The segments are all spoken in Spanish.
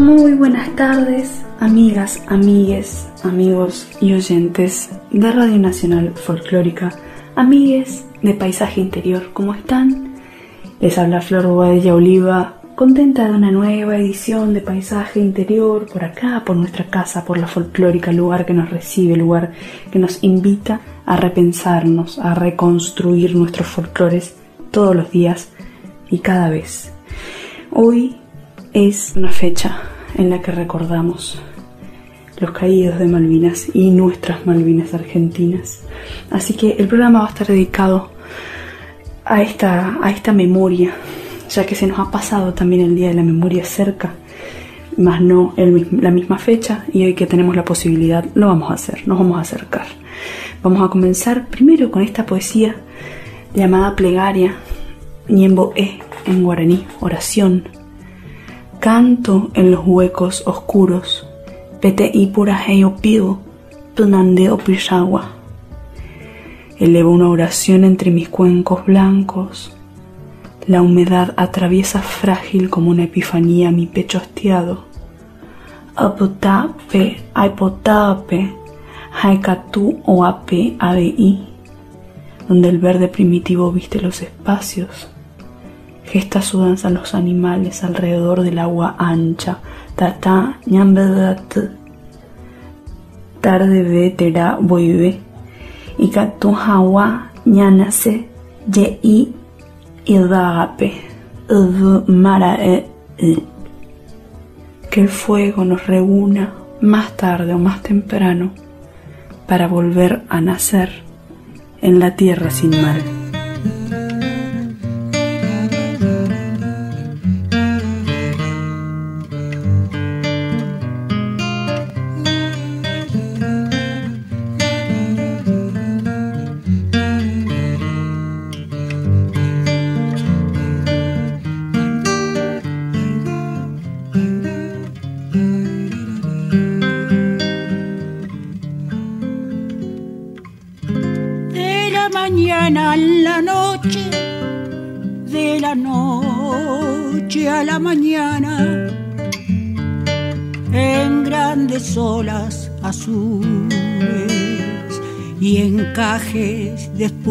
Buenas tardes, amigas, amigues, amigos y oyentes de Radio Nacional Folclórica, amigues de Paisaje Interior, ¿cómo están? Les habla Flor Bobadilla Oliva, contenta de una nueva edición de Paisaje Interior por acá, por nuestra casa, por la folclórica, lugar que nos recibe, lugar que nos invita a repensarnos, a reconstruir nuestros folclores todos los días y cada vez. Hoy es una fecha en la que recordamos los caídos de Malvinas y nuestras Malvinas argentinas. Así que el programa va a estar dedicado a esta, a esta memoria, ya que se nos ha pasado también el Día de la Memoria cerca, más no la misma fecha, y hoy que tenemos la posibilidad lo vamos a hacer, nos vamos a acercar. Vamos a comenzar primero con esta poesía llamada Plegaria, Niembo E en guaraní, oración, Canto en los huecos oscuros, pete y pura heyo pido, tunandeo pishagua. Elevo una oración entre mis cuencos blancos. La humedad atraviesa frágil como una epifanía mi pecho hastiado. Apotape, aipotape, haikatu o ape donde el verde primitivo viste los espacios Gesta su danza los animales alrededor del agua ancha. Tata ñambedat. Tarde vetera boive. Y katu hawa ñanase ye i idagape. mara Que el fuego nos reúna más tarde o más temprano para volver a nacer en la tierra sin mal.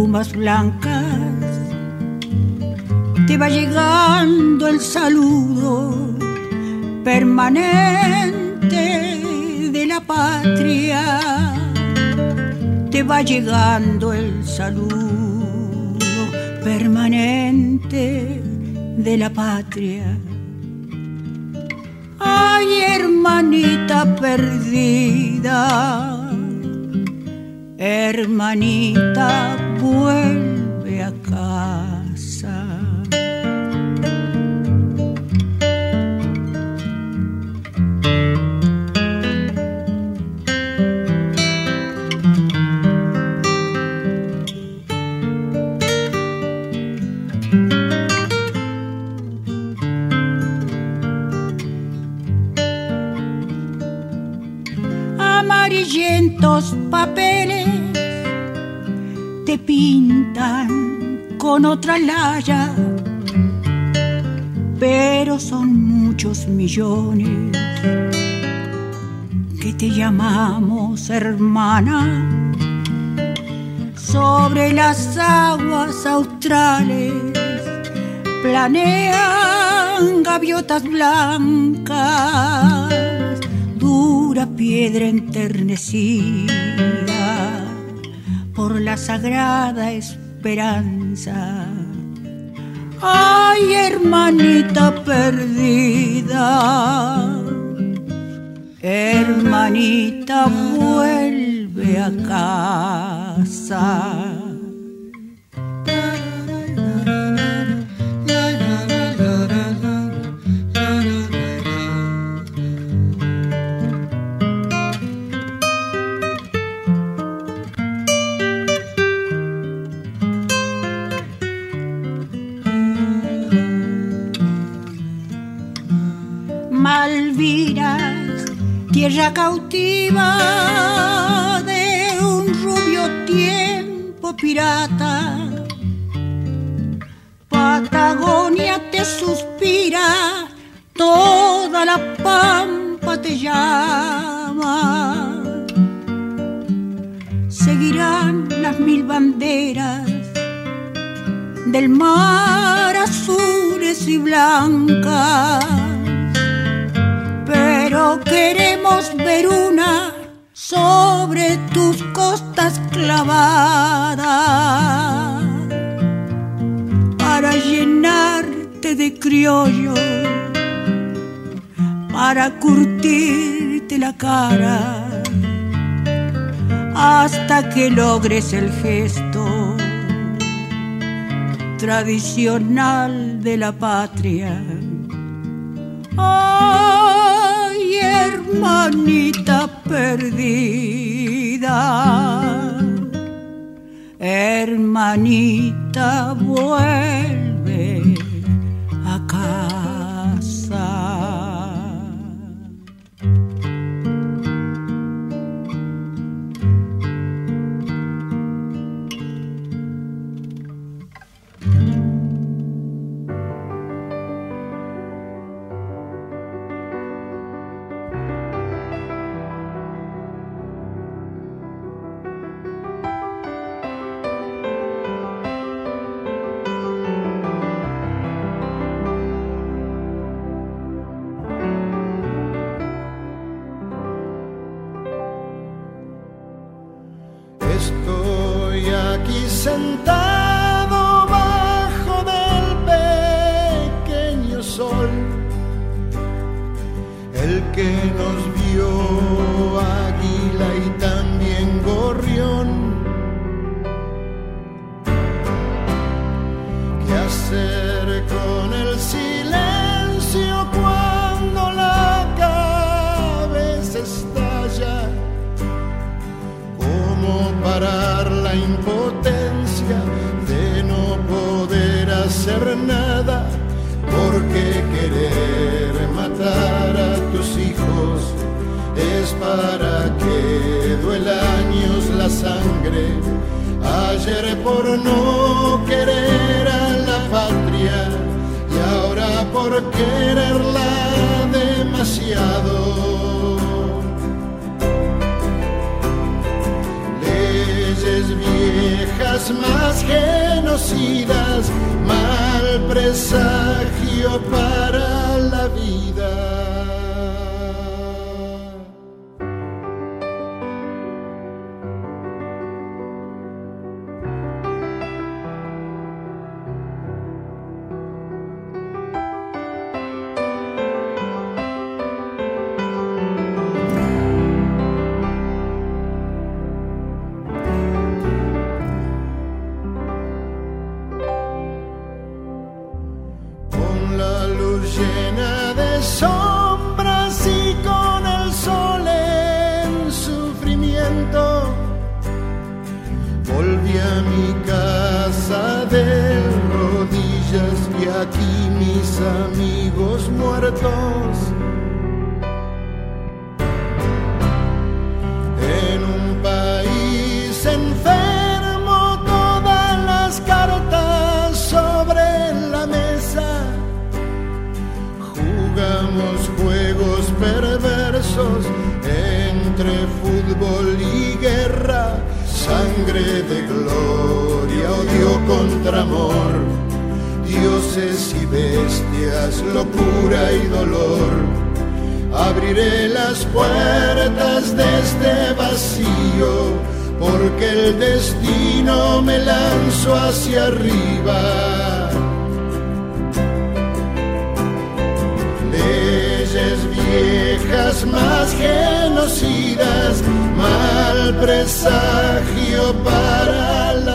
Espumas blancas, te va llegando el saludo permanente de la patria, te va llegando el saludo permanente de la patria. Ay, hermanita perdida hermanita, vuelve a casa. Amarillentos papeles pintan con otra laya, pero son muchos millones que te llamamos hermana. Sobre las aguas australes planean gaviotas blancas, dura piedra enternecida por la sagrada esperanza. Ay, hermanita perdida, hermanita vuelve a casa. Tierra cautiva de un rubio tiempo pirata. Patagonia te suspira, toda la pampa te llama. Seguirán las mil banderas del mar azules y blancas pero queremos ver una sobre tus costas clavadas para llenarte de criollo, para curtirte la cara hasta que logres el gesto tradicional de la patria hermanita perdida, hermanita vuelve Estoy aquí sentado bajo del pequeño sol, el que nos vio águila y también gorrión, que hacer con el cielo. la impotencia de no poder hacer nada, porque querer matar a tus hijos es para que duela años la sangre. Ayer por no querer a la patria y ahora por quererla demasiado. más genocidas, mal presagio para la vida. aquí mis amigos muertos. En un país enfermo todas las cartas sobre la mesa. Jugamos juegos perversos entre fútbol y guerra. Sangre de gloria, odio contra amor dioses y bestias, locura y dolor. Abriré las puertas de este vacío, porque el destino me lanzó hacia arriba. Leyes viejas más genocidas, mal presagio para la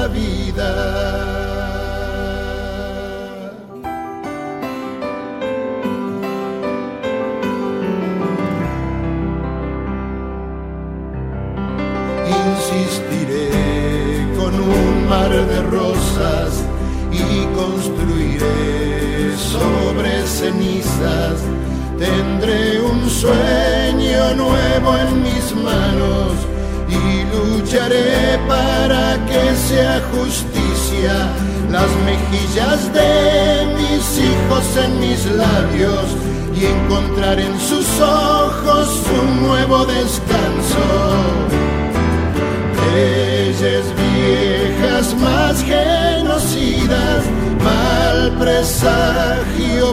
nuevo en mis manos y lucharé para que sea justicia las mejillas de mis hijos en mis labios y encontrar en sus ojos un nuevo descanso. Leyes viejas más genocidas, mal presagio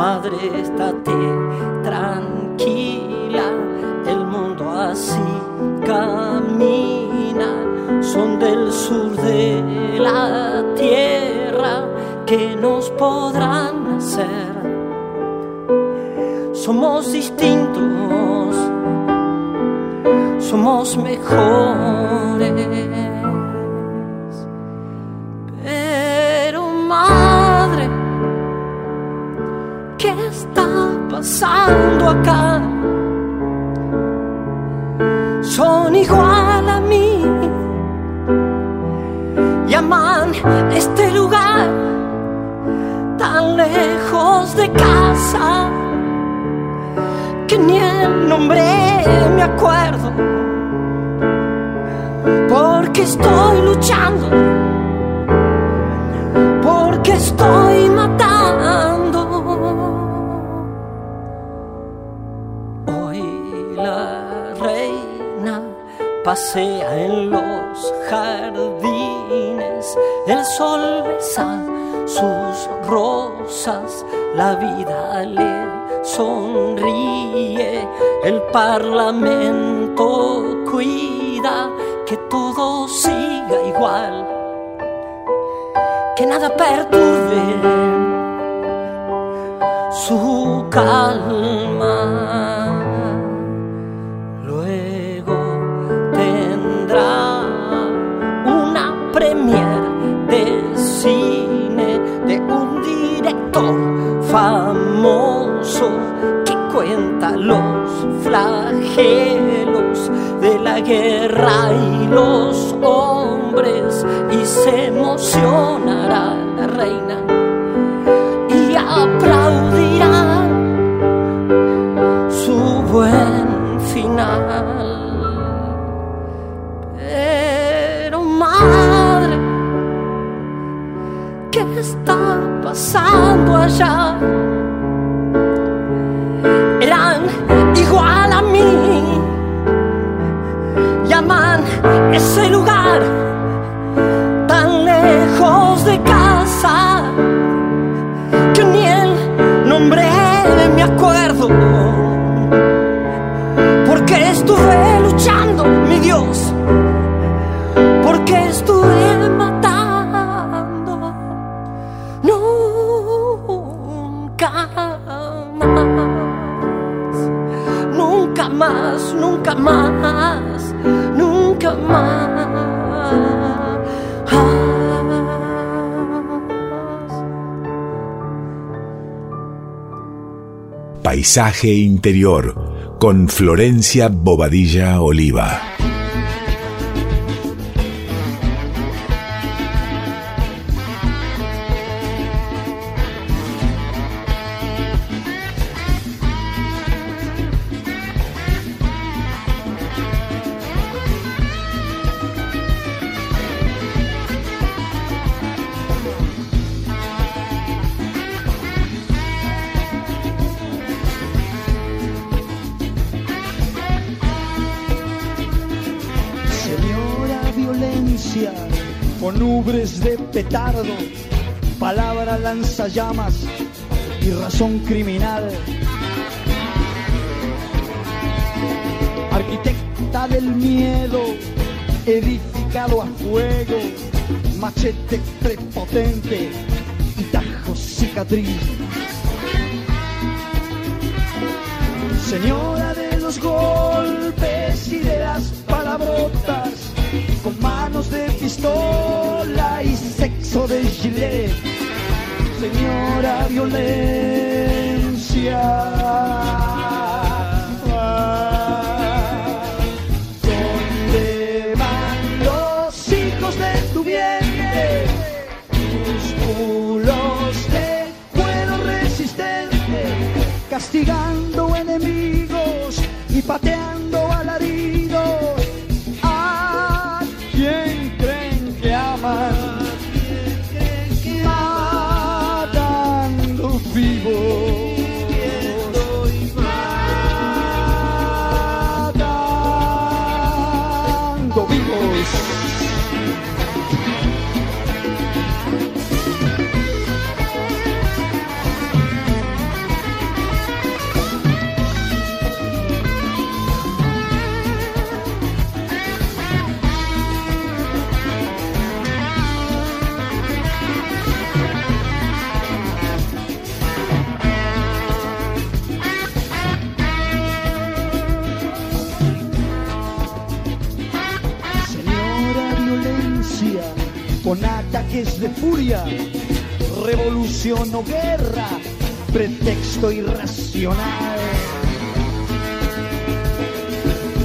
Madre, estate tranquila, el mundo así camina, son del sur de la tierra que nos podrán hacer. Somos distintos, somos mejores. ¿Qué está pasando acá? Son igual a mí. Llaman este lugar tan lejos de casa que ni el nombre me acuerdo. Porque estoy luchando, porque estoy matando pasea en los jardines, el sol besa sus rosas, la vida le sonríe, el parlamento cuida que todo siga igual, que nada perturbe su calma. famoso que cuenta los flagelos de la guerra y los hombres y se emocionará la reina y aplaudirá su buen final. Pero madre, ¿qué está pasando allá? nunca más, nunca más. Paisaje interior con Florencia Bobadilla Oliva. Llamas y razón criminal. Arquitecta del miedo, edificado a fuego, machete prepotente y tajo cicatriz. Señora de los golpes y de las palabrotas, con manos de pistola y sexo de gilet señora violencia. ¿Dónde van los hijos de tu vientre? Músculos de cuero resistente, enemigos y de furia, revolución o guerra, pretexto irracional.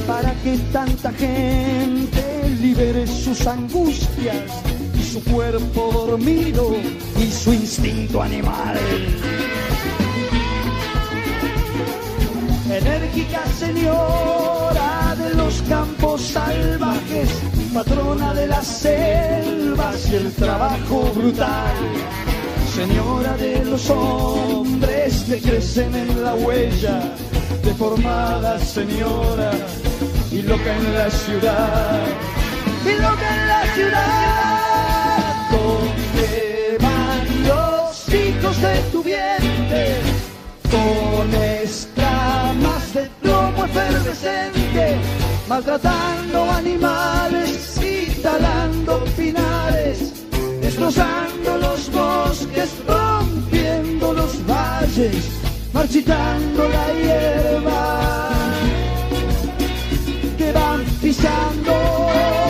Para que tanta gente libere sus angustias y su cuerpo dormido y su instinto animal. Enérgica señora de los campos salvajes, patrona de las selvas y el trabajo brutal. Señora de los hombres que crecen en la huella, deformada señora y loca en la ciudad. Y loca en la ciudad, donde van los hijos de tu vientre, con escamas de plomo efervescente maltratando animales y talando pinares, destrozando los bosques, rompiendo los valles, marchitando la hierba que van pisando.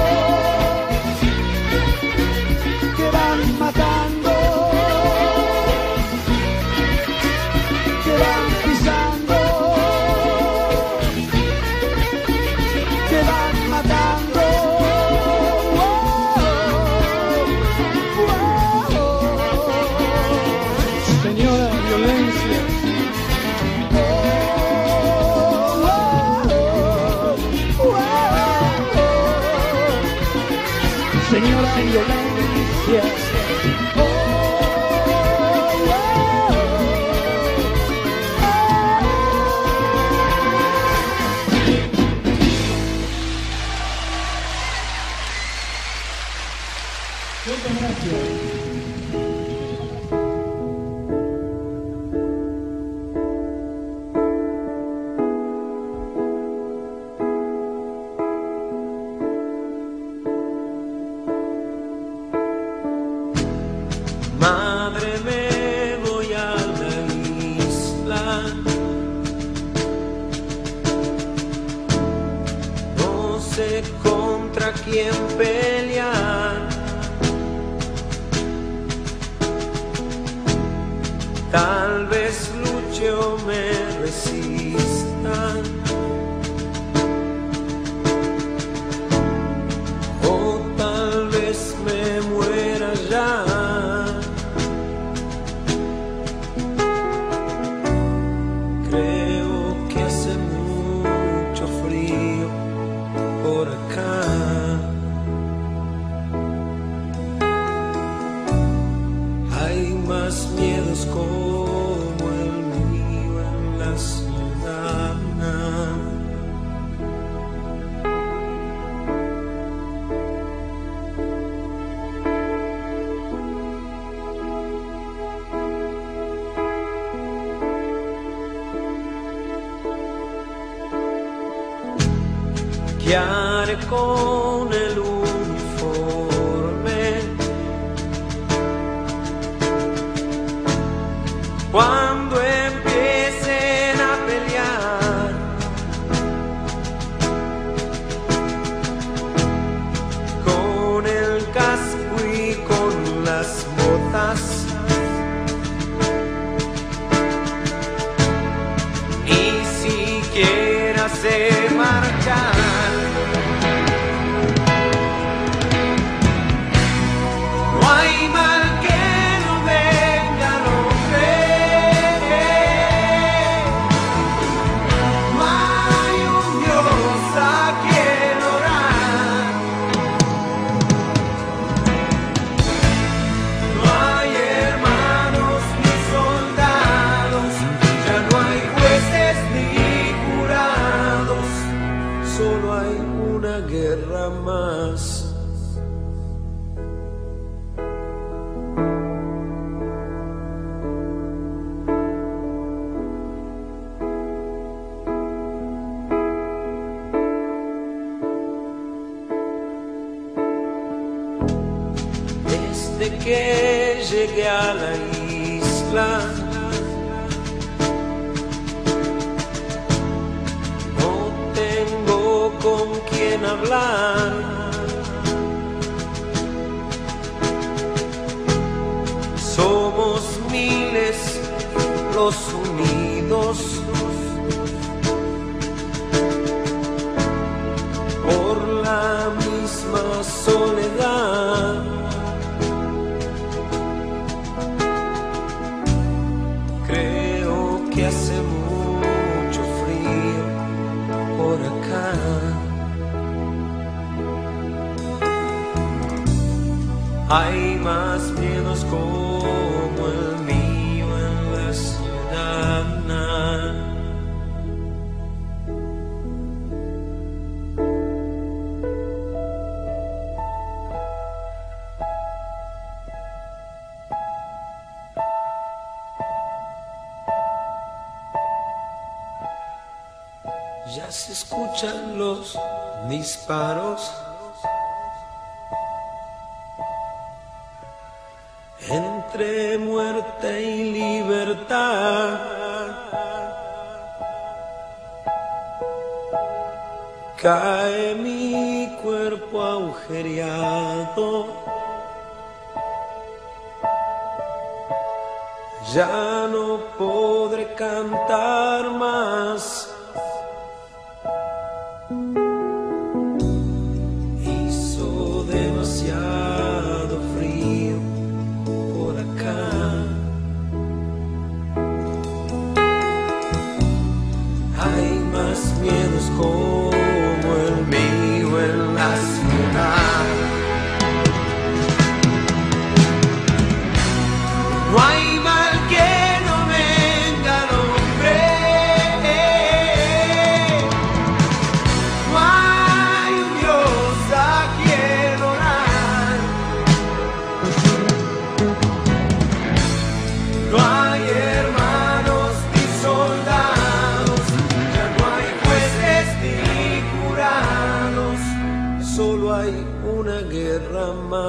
recordar. Hay más miedos como el mío. Cae mi cuerpo agujereado. Ya no podré cantar más.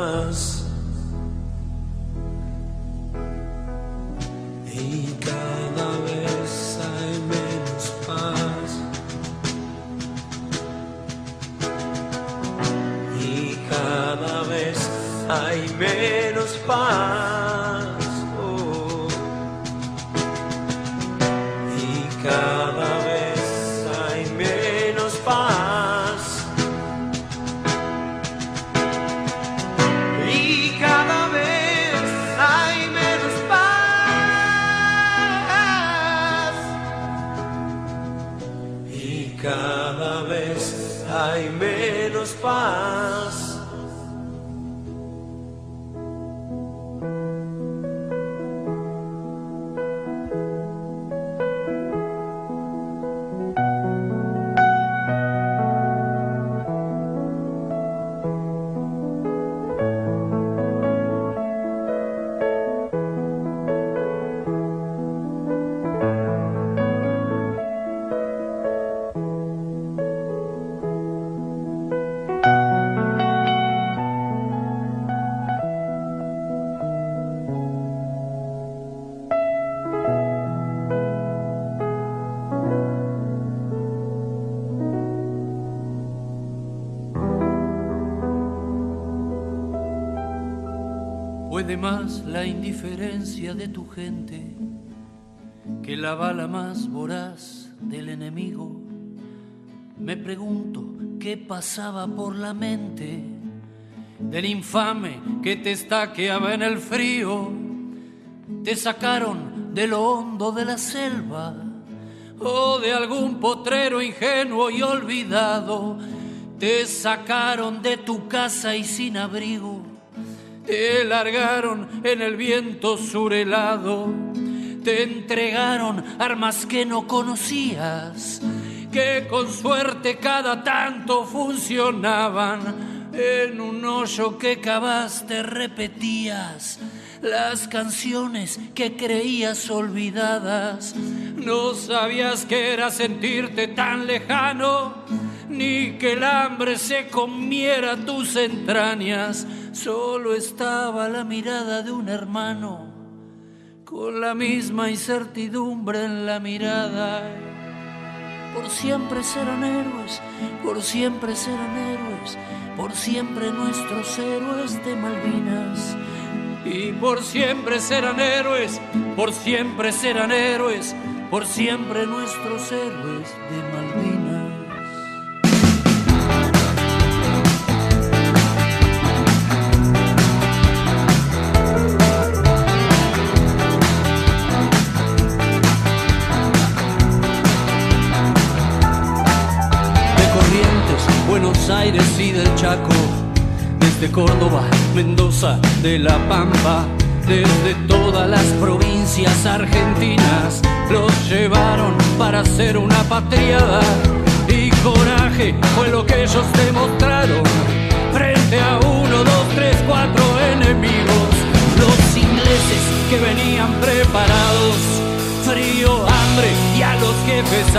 us. Más la indiferencia de tu gente que la bala más voraz del enemigo. Me pregunto qué pasaba por la mente del infame que te estaqueaba en el frío. Te sacaron de lo hondo de la selva o de algún potrero ingenuo y olvidado. Te sacaron de tu casa y sin abrigo te largaron en el viento surelado, te entregaron armas que no conocías, que con suerte cada tanto funcionaban. En un hoyo que cavaste repetías las canciones que creías olvidadas. No sabías que era sentirte tan lejano, ni que el hambre se comiera tus entrañas Solo estaba la mirada de un hermano, con la misma incertidumbre en la mirada. Por siempre serán héroes, por siempre serán héroes, por siempre nuestros héroes de Malvinas. Y por siempre serán héroes, por siempre serán héroes, por siempre nuestros héroes de Malvinas. Aires y del Chaco, desde Córdoba, Mendoza, de La Pampa, desde todas las provincias argentinas, los llevaron para hacer una patriada y coraje fue lo que ellos demostraron frente a uno, dos, tres, cuatro enemigos, los ingleses que venían preparados, frío, hambre y a los jefes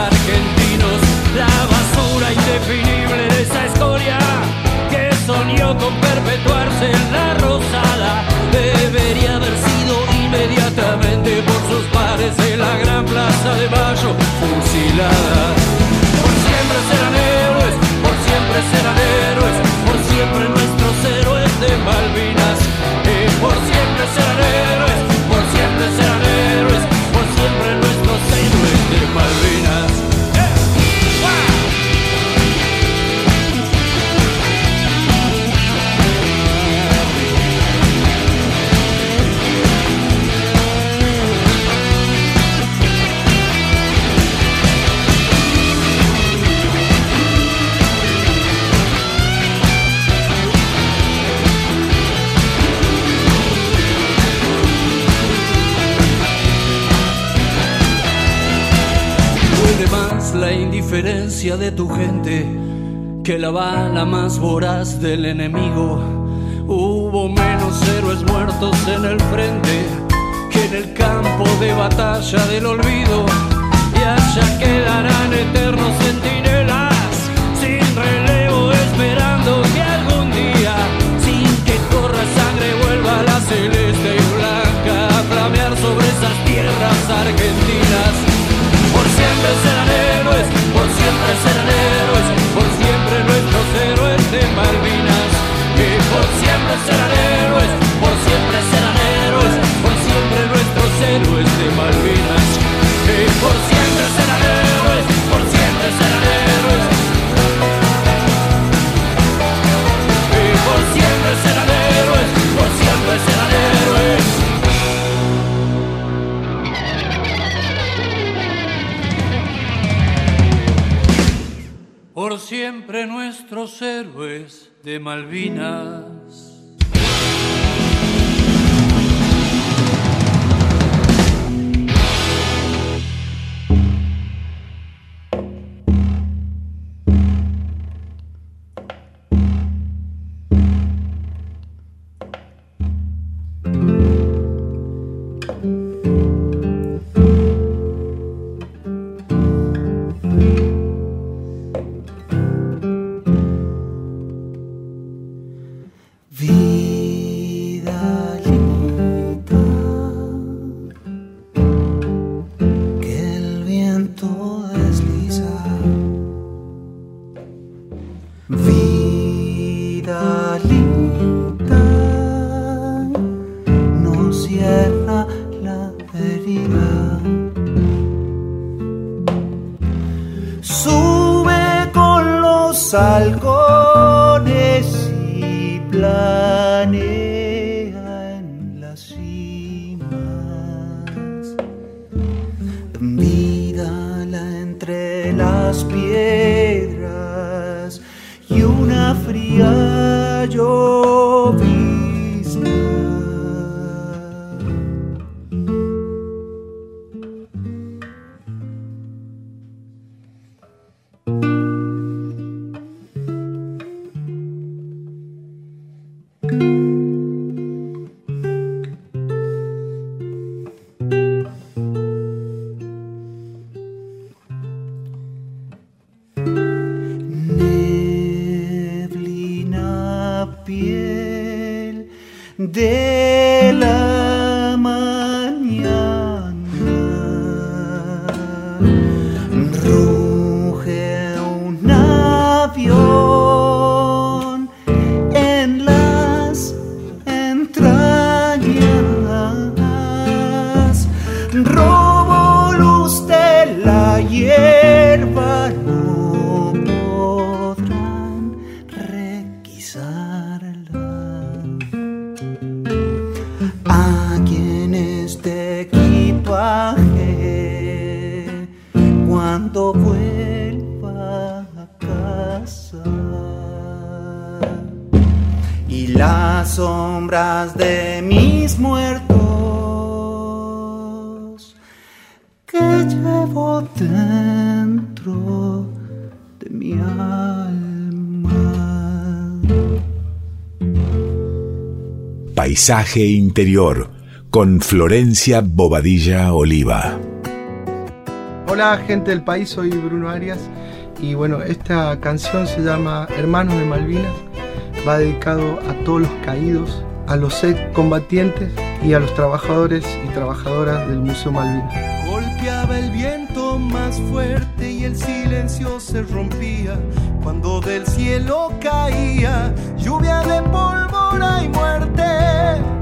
de tu gente que la bala más voraz del enemigo. Hubo menos héroes muertos en el frente que en el campo de batalla del olvido. Y allá quedarán eternos centinelas sin relevo esperando que algún día, sin que corra sangre, vuelva la celeste y blanca a flamear sobre esas tierras argentinas siempre serán de Malvinas. Y por siempre serán héroes, por siempre serán héroes, por siempre nuestros héroes de Malvinas. Y por siempre serán héroes, de Malvinas. Paisaje Interior con Florencia Bobadilla Oliva. Hola gente del país, soy Bruno Arias y bueno, esta canción se llama Hermanos de Malvinas, va dedicado a todos los caídos, a los combatientes y a los trabajadores y trabajadoras del Museo Malvinas. Golpeaba el viento más fuerte y el silencio se rompía cuando del cielo caía lluvia de pólvora y muerte.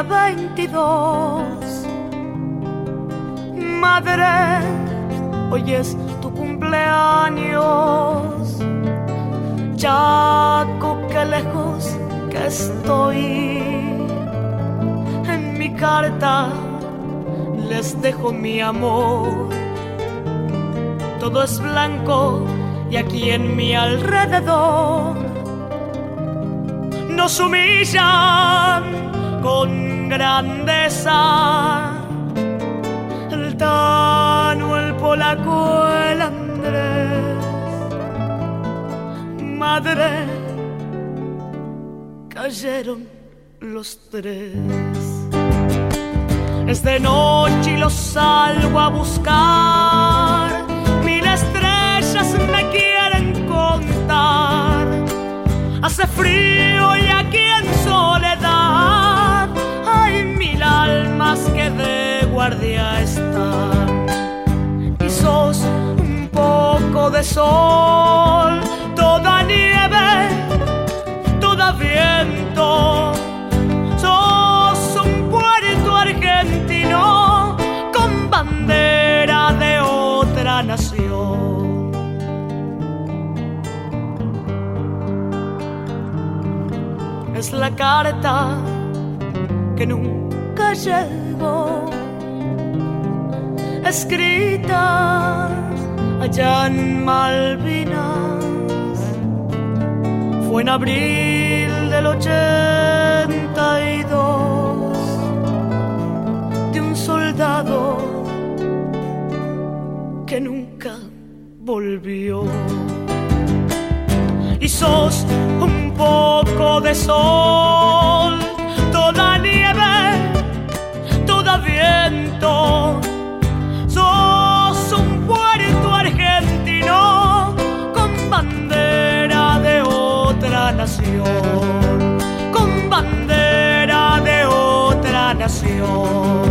Del día 22. Madre, hoy es tu cumpleaños. Chaco, qué lejos que estoy. En mi carta les dejo mi amor. Todo es blanco y aquí en mi alrededor nos humillan con grandeza. El Tano, el polaco, el Andrés. Madre, cayeron los tres. Es de noche y los salgo a buscar. Mil estrellas me quieren contar hace frío y aquí en almas que de guardia están. Y sos un poco de sol, toda nieve, toda viento. Sos un puerto argentino con bandera de otra nación. es la carta que nunca llegó, escrita allá en Malvinas. Fue en abril del 82 de un soldado que nunca volvió. Y sos un poco de sol, otra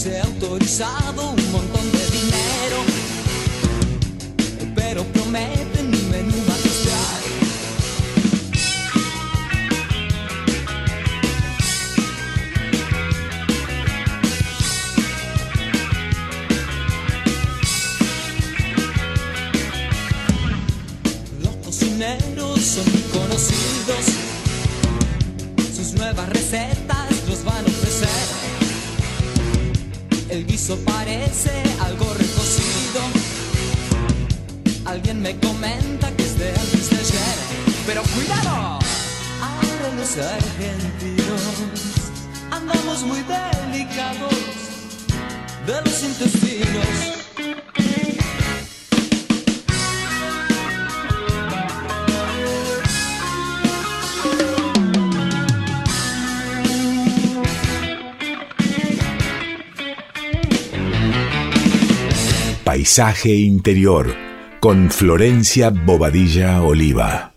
se autorizado un montón de dinero, pero prometen Parece algo recocido. Alguien me comenta que es de Elvis pero cuidado. Ahora los argentinos andamos muy delicados de los intestinos. Paisaje Interior con Florencia Bobadilla Oliva.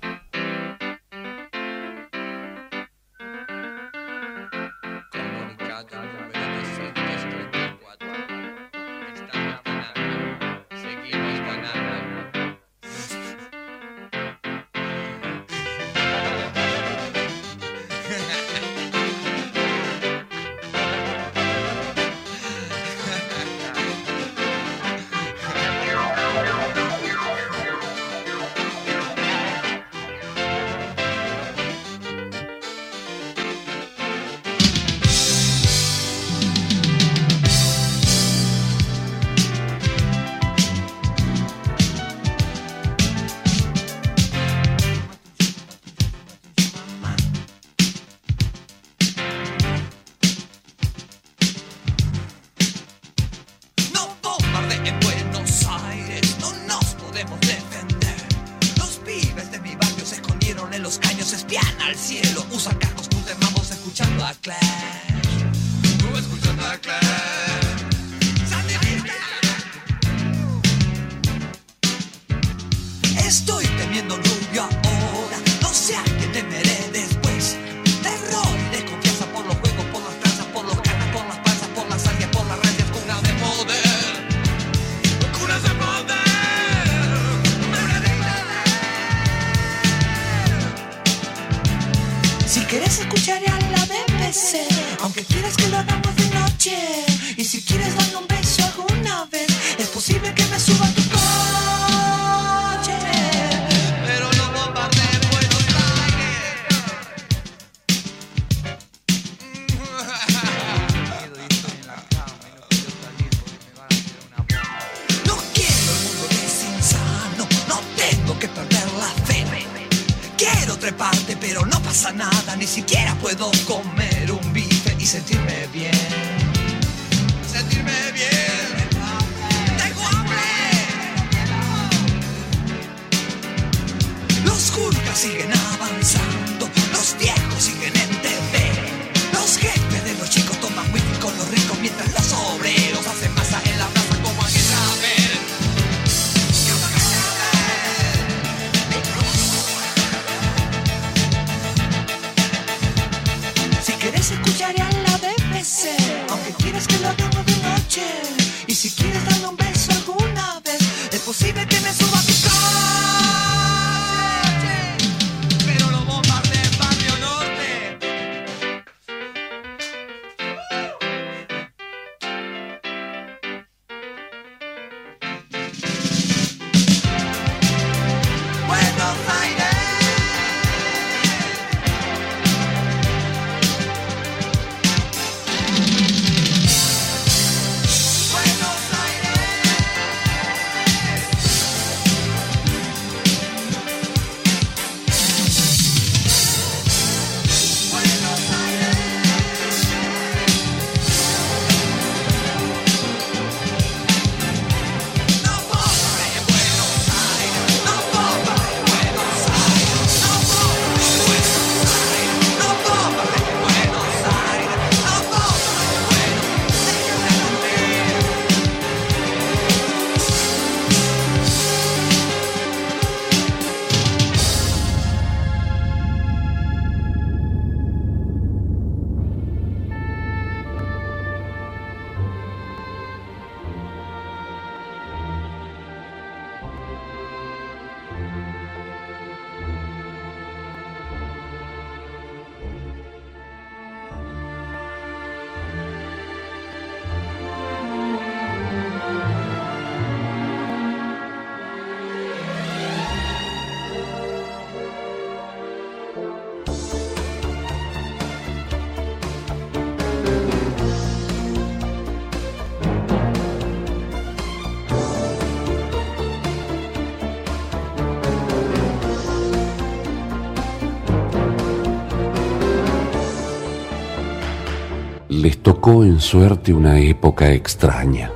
En suerte una época extraña.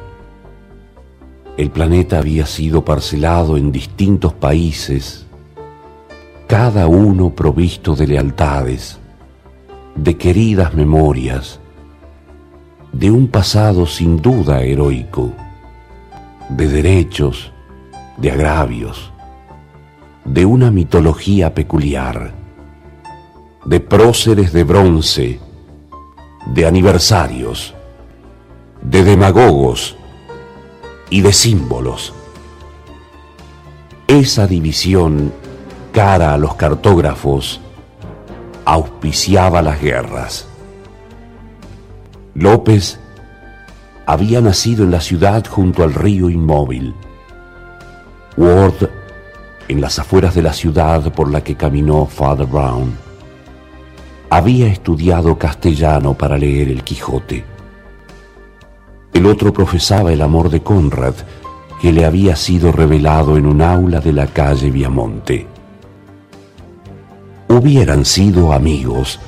El planeta había sido parcelado en distintos países, cada uno provisto de lealtades, de queridas memorias, de un pasado sin duda heroico, de derechos, de agravios, de una mitología peculiar, de próceres de bronce, de aniversarios, de demagogos y de símbolos. Esa división cara a los cartógrafos auspiciaba las guerras. López había nacido en la ciudad junto al río inmóvil. Ward en las afueras de la ciudad por la que caminó Father Brown. Había estudiado castellano para leer el Quijote. El otro profesaba el amor de Conrad, que le había sido revelado en un aula de la calle Viamonte. Hubieran sido amigos,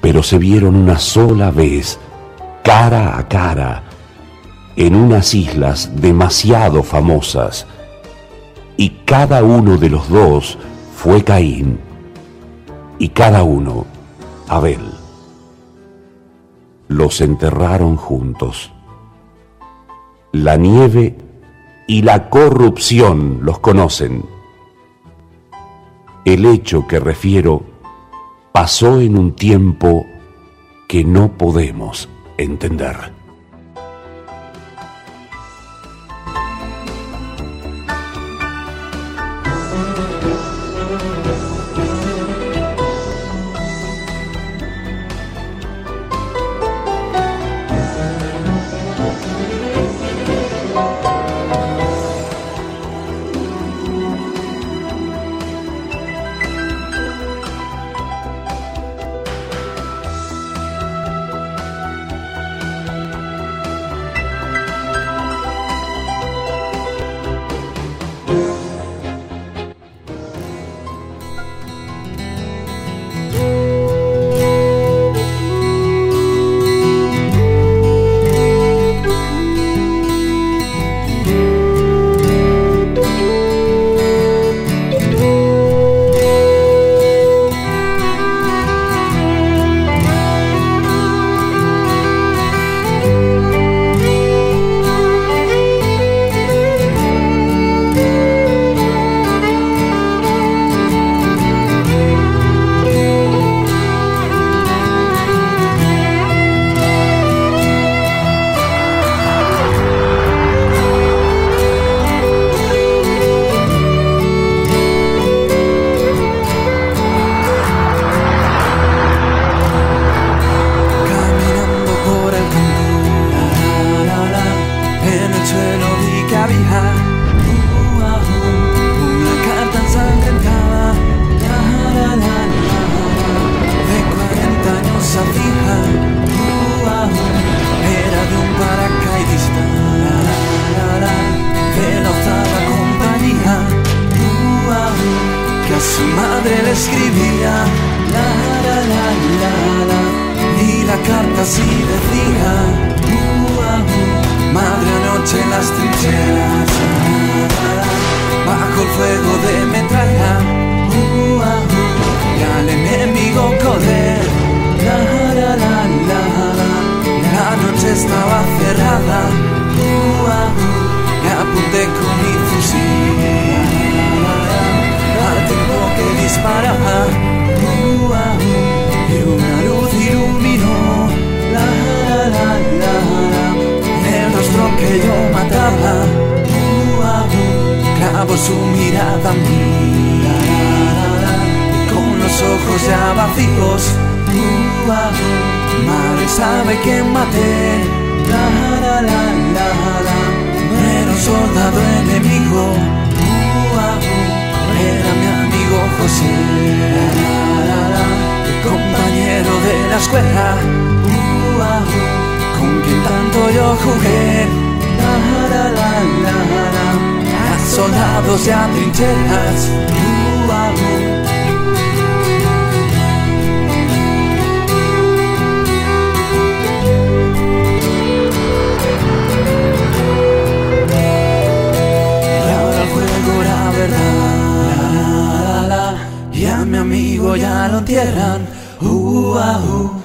pero se vieron una sola vez, cara a cara, en unas islas demasiado famosas, y cada uno de los dos fue Caín, y cada uno Abel. Los enterraron juntos. La nieve y la corrupción los conocen. El hecho que refiero pasó en un tiempo que no podemos entender.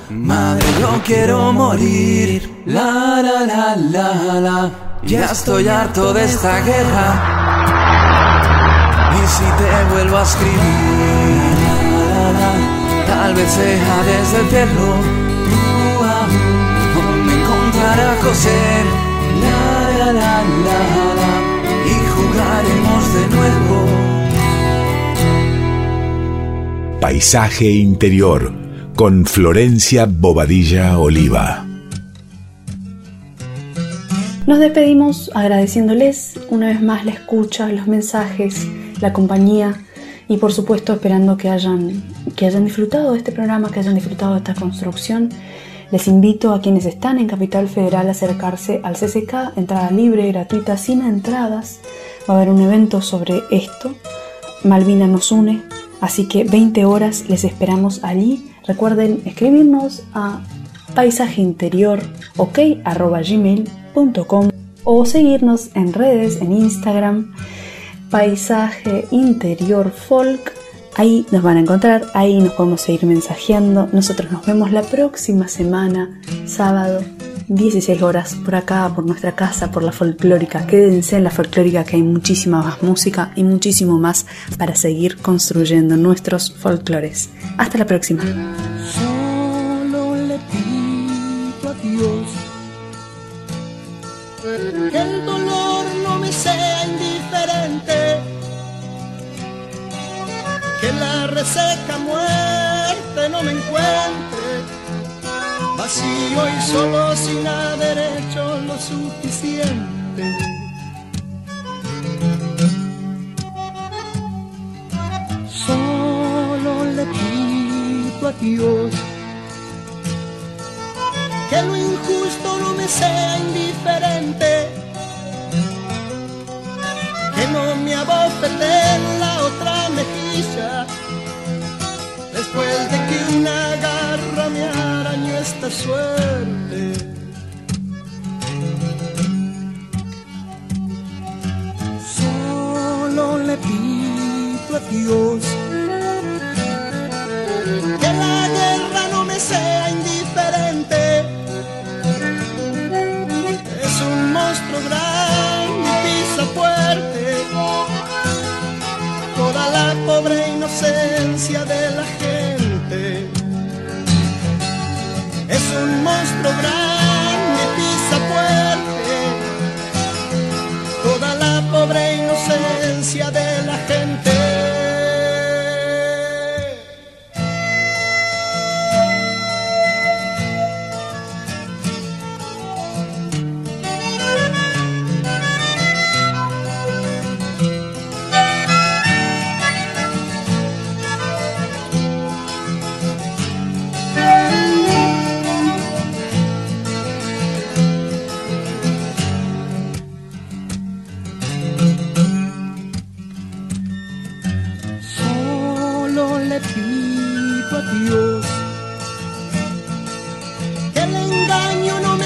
Madre, yo quiero morir. La la la la la. Ya estoy harto de esta guerra. Y si te vuelvo a escribir, tal vez sea desde el cielo. Uh, me encontrará José. La la la la la. Y jugaremos de nuevo. Paisaje Interior con Florencia Bobadilla Oliva. Nos despedimos agradeciéndoles una vez más la escucha, los mensajes, la compañía y por supuesto esperando que hayan, que hayan disfrutado de este programa, que hayan disfrutado de esta construcción. Les invito a quienes están en Capital Federal a acercarse al CCK, entrada libre, gratuita, sin entradas. Va a haber un evento sobre esto. Malvina nos une, Así que 20 horas les esperamos allí. Recuerden escribirnos a paisajeinterior.ok@gmail.com o seguirnos en redes, en Instagram, paisaje interior folk. Ahí nos van a encontrar, ahí nos podemos seguir mensajeando. Nosotros nos vemos la próxima semana, sábado 16 horas por acá, por nuestra casa, por la folclórica. Quédense en la folclórica que hay muchísima más música y muchísimo más para seguir construyendo nuestros folclores. Hasta la próxima. Solo le pido a que el dolor no me sea indiferente, que la reseca muerte no me encuentre vacío y solo sin haber hecho lo suficiente. Solo le pido a Dios que lo injusto no me sea indiferente, que no me abofete en la otra mejilla después de que una garra me arañó esta suerte. Solo le pido a Dios que la guerra no me sea indiferente. Es un monstruo grande y pisa fuerte toda la pobre inocencia de la gente un monstruo grande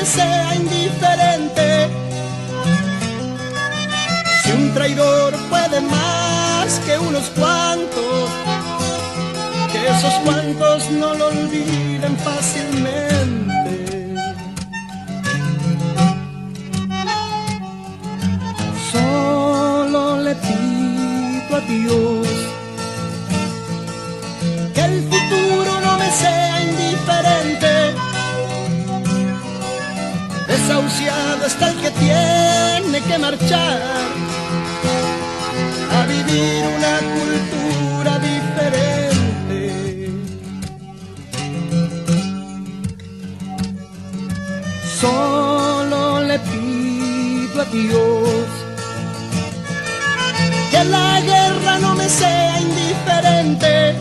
sea indiferente. Si un traidor puede más que unos cuantos, que esos cuantos no lo olviden fácilmente. Solo le pido a Dios hasta el que tiene que marchar a vivir una cultura diferente. Solo le pido a Dios que la guerra no me sea indiferente